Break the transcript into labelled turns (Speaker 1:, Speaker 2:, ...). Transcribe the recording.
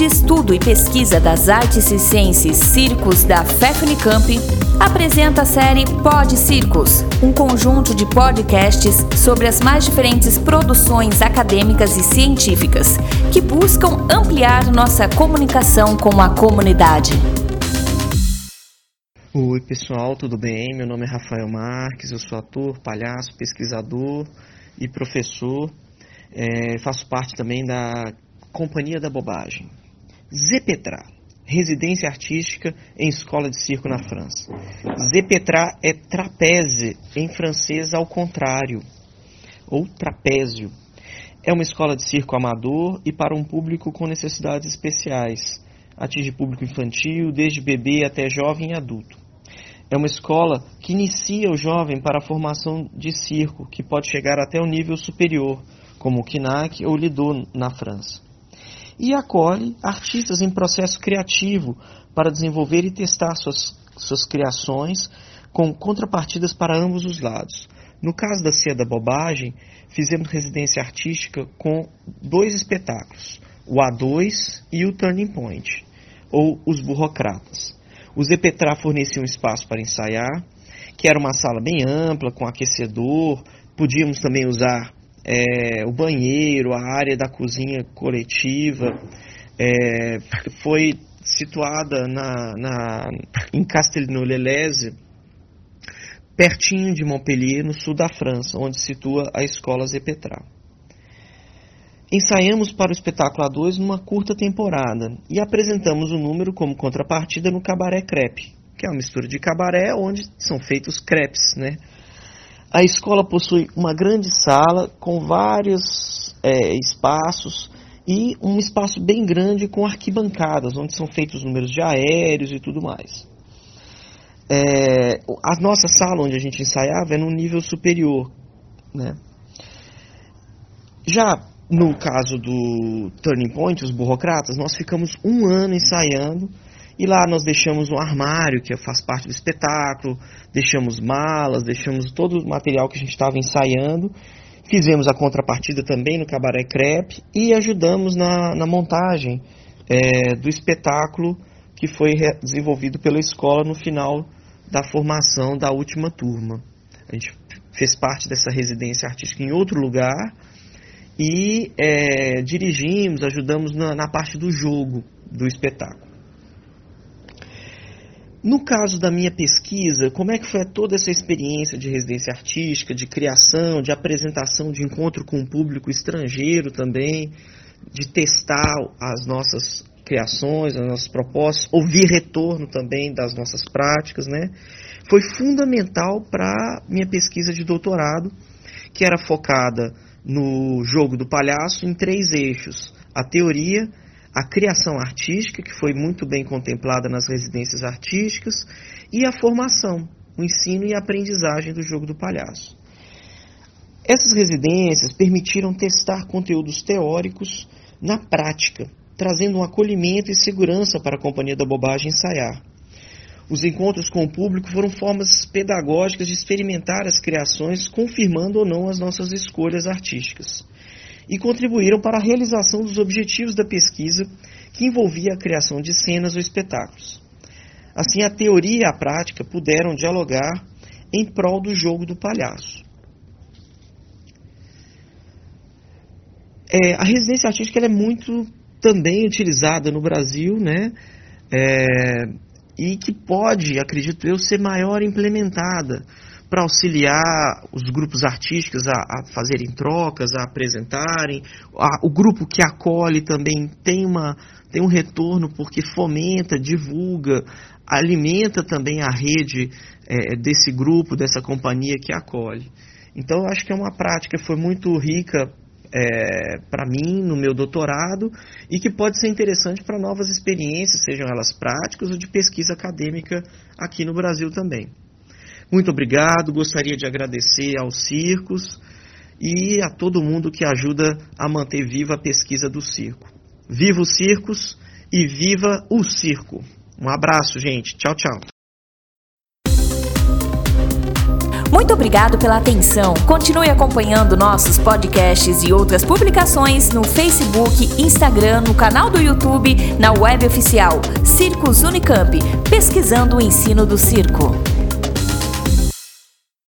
Speaker 1: de Estudo e Pesquisa das Artes e Ciências Circos da FEFNICAMP, apresenta a série Pod Circos, um conjunto de podcasts sobre as mais diferentes produções acadêmicas e científicas que buscam ampliar nossa comunicação com a comunidade.
Speaker 2: Oi pessoal, tudo bem? Meu nome é Rafael Marques, eu sou ator, palhaço, pesquisador e professor. É, faço parte também da Companhia da Bobagem. Zepetra, residência artística em escola de circo na França. Zepetra é trapézio em francês ao contrário, ou trapézio. É uma escola de circo amador e para um público com necessidades especiais. Atinge público infantil, desde bebê até jovem e adulto. É uma escola que inicia o jovem para a formação de circo, que pode chegar até o nível superior, como o Kinac ou Lido na França e acolhe artistas em processo criativo para desenvolver e testar suas, suas criações com contrapartidas para ambos os lados. No caso da Cia da Bobagem, fizemos residência artística com dois espetáculos, o A2 e o Turning Point, ou Os Burocratas. O Zepetra fornecia um espaço para ensaiar, que era uma sala bem ampla, com aquecedor, podíamos também usar é, o banheiro, a área da cozinha coletiva, é, foi situada na, na, em Castelnau-Leleze, pertinho de Montpellier, no sul da França, onde situa a escola Zepetra. Ensaiamos para o espetáculo A2 numa curta temporada e apresentamos o número como contrapartida no Cabaré Crepe, que é uma mistura de cabaré onde são feitos crepes, né? A escola possui uma grande sala com vários é, espaços e um espaço bem grande com arquibancadas, onde são feitos números de aéreos e tudo mais. É, a nossa sala onde a gente ensaiava é no nível superior. Né? Já no caso do Turning Point, os burocratas, nós ficamos um ano ensaiando e lá nós deixamos um armário que faz parte do espetáculo, deixamos malas, deixamos todo o material que a gente estava ensaiando. Fizemos a contrapartida também no Cabaré Crepe e ajudamos na, na montagem é, do espetáculo que foi desenvolvido pela escola no final da formação da última turma. A gente fez parte dessa residência artística em outro lugar e é, dirigimos, ajudamos na, na parte do jogo do espetáculo. No caso da minha pesquisa, como é que foi toda essa experiência de residência artística, de criação, de apresentação, de encontro com o público estrangeiro também, de testar as nossas criações, as nossas propostas, ouvir retorno também das nossas práticas, né? Foi fundamental para minha pesquisa de doutorado, que era focada no jogo do palhaço em três eixos: a teoria, a criação artística, que foi muito bem contemplada nas residências artísticas, e a formação, o ensino e a aprendizagem do jogo do palhaço. Essas residências permitiram testar conteúdos teóricos na prática, trazendo um acolhimento e segurança para a Companhia da Bobagem ensaiar. Os encontros com o público foram formas pedagógicas de experimentar as criações, confirmando ou não as nossas escolhas artísticas e contribuíram para a realização dos objetivos da pesquisa, que envolvia a criação de cenas ou espetáculos. Assim, a teoria e a prática puderam dialogar em prol do jogo do palhaço. É, a residência artística é muito também utilizada no Brasil, né? É, e que pode, acredito eu, ser maior implementada para auxiliar os grupos artísticos a, a, fazerem trocas, a apresentarem. A, o grupo que acolhe também tem, uma, tem um retorno porque fomenta, divulga, alimenta também a rede é, desse grupo, dessa companhia que acolhe. Então, eu acho que é uma prática que foi muito rica é, para mim no meu doutorado e que pode ser interessante para novas experiências, sejam elas práticas ou de pesquisa acadêmica aqui no Brasil também. Muito obrigado, gostaria de agradecer aos circos e a todo mundo que ajuda a manter viva a pesquisa do circo. Viva os circos e viva o circo. Um abraço, gente. Tchau, tchau.
Speaker 1: Muito obrigado pela atenção. Continue acompanhando nossos podcasts e outras publicações no Facebook, Instagram, no canal do YouTube, na web oficial Circos Unicamp, pesquisando o ensino do circo.